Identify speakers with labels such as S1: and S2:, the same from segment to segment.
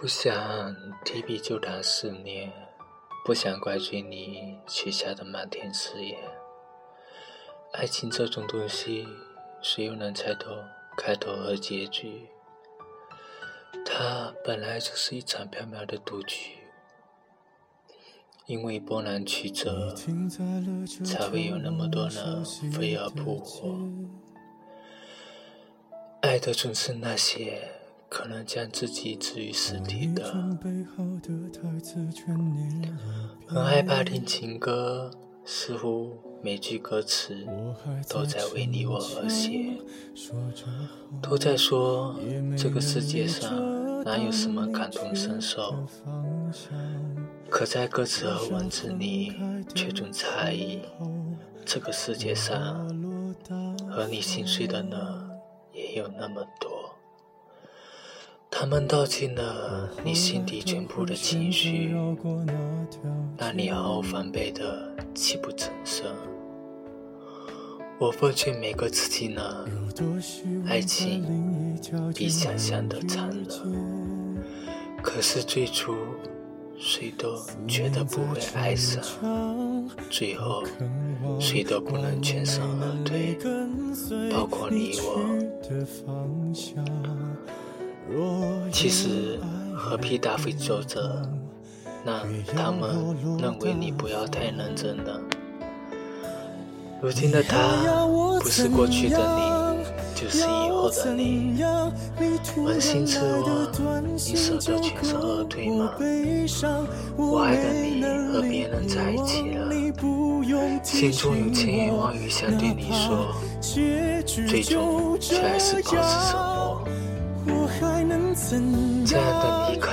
S1: 不想提笔就谈思念，不想怪罪你许下的满天誓言。爱情这种东西，谁又能猜透开头和结局？它本来就是一场缥缈的赌局，因为波澜曲折，才会有那么多人飞蛾扑火。爱的总是那些可能将自己置于死地的。很害怕听情歌，似乎每句歌词都在为你我而写，都在说这个世界上哪有什么感同身受，可在歌词和文字里却总猜疑，这个世界上和你心碎的呢。也有那么多，他们道尽了你心底全部的情绪，让你毫无防备的泣不成声。我奉劝每个自己呢，爱情比想象的残忍，可是最初。谁都觉得不会爱上，最后谁都不能全身而退，包括你我。其实何必大费周折，那他们认为你不要太认真了。如今的他，不是过去的你。就是以后的你，扪心自问，你舍得全身而退吗？我爱的你和别人在一起了，心中有千言万语想对你说，最终却还是保持沉默。这样的离开，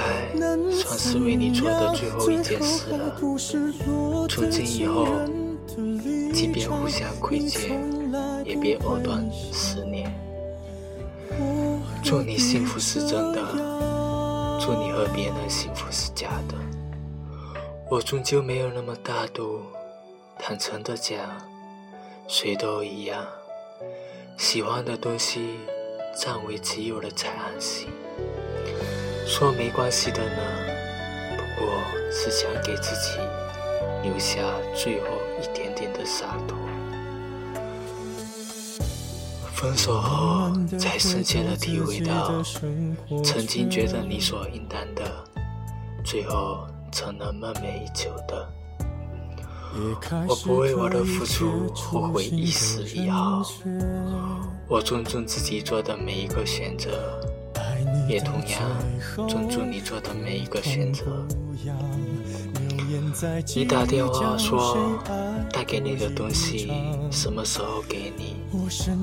S1: 算是为你做的最后一件事了。从今以后，即便互相亏欠，也别藕断丝连。祝你幸福是真的，祝你和别人幸福是假的。我终究没有那么大度，坦诚的讲，谁都一样。喜欢的东西，占为己有了才安心。说没关系的呢，不过是想给自己留下最后一点点的洒脱。分手后，才深切的体会到，曾经觉得理所应当的，最后成了梦寐以求的。我不为我的付出后悔一丝一毫，我尊重自己做的每一个选择，也同样尊重你做的每一个选择。你打电话说带给你的东西什么时候给你？我说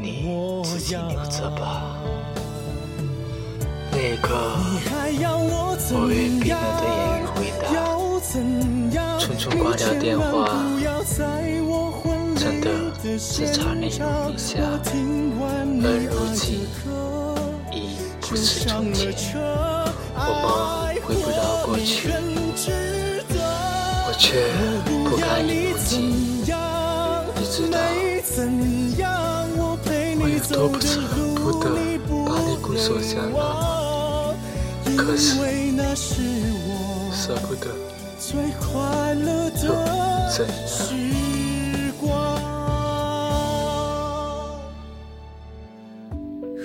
S1: 你自己留着吧。那一刻，我用冰冷的言语回答，匆匆挂掉电话，只差泪如雨下，而如今已不是从前。我们回不到过去，我却不甘于不及。你知道我有多不舍不得把你拱手相让，可是舍不得又怎样？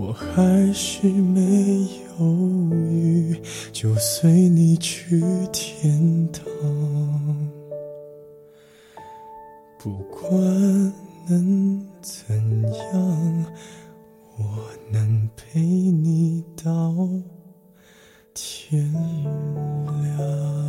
S2: 我还是没犹豫就随你去天堂。不管能怎样我能陪你到天亮。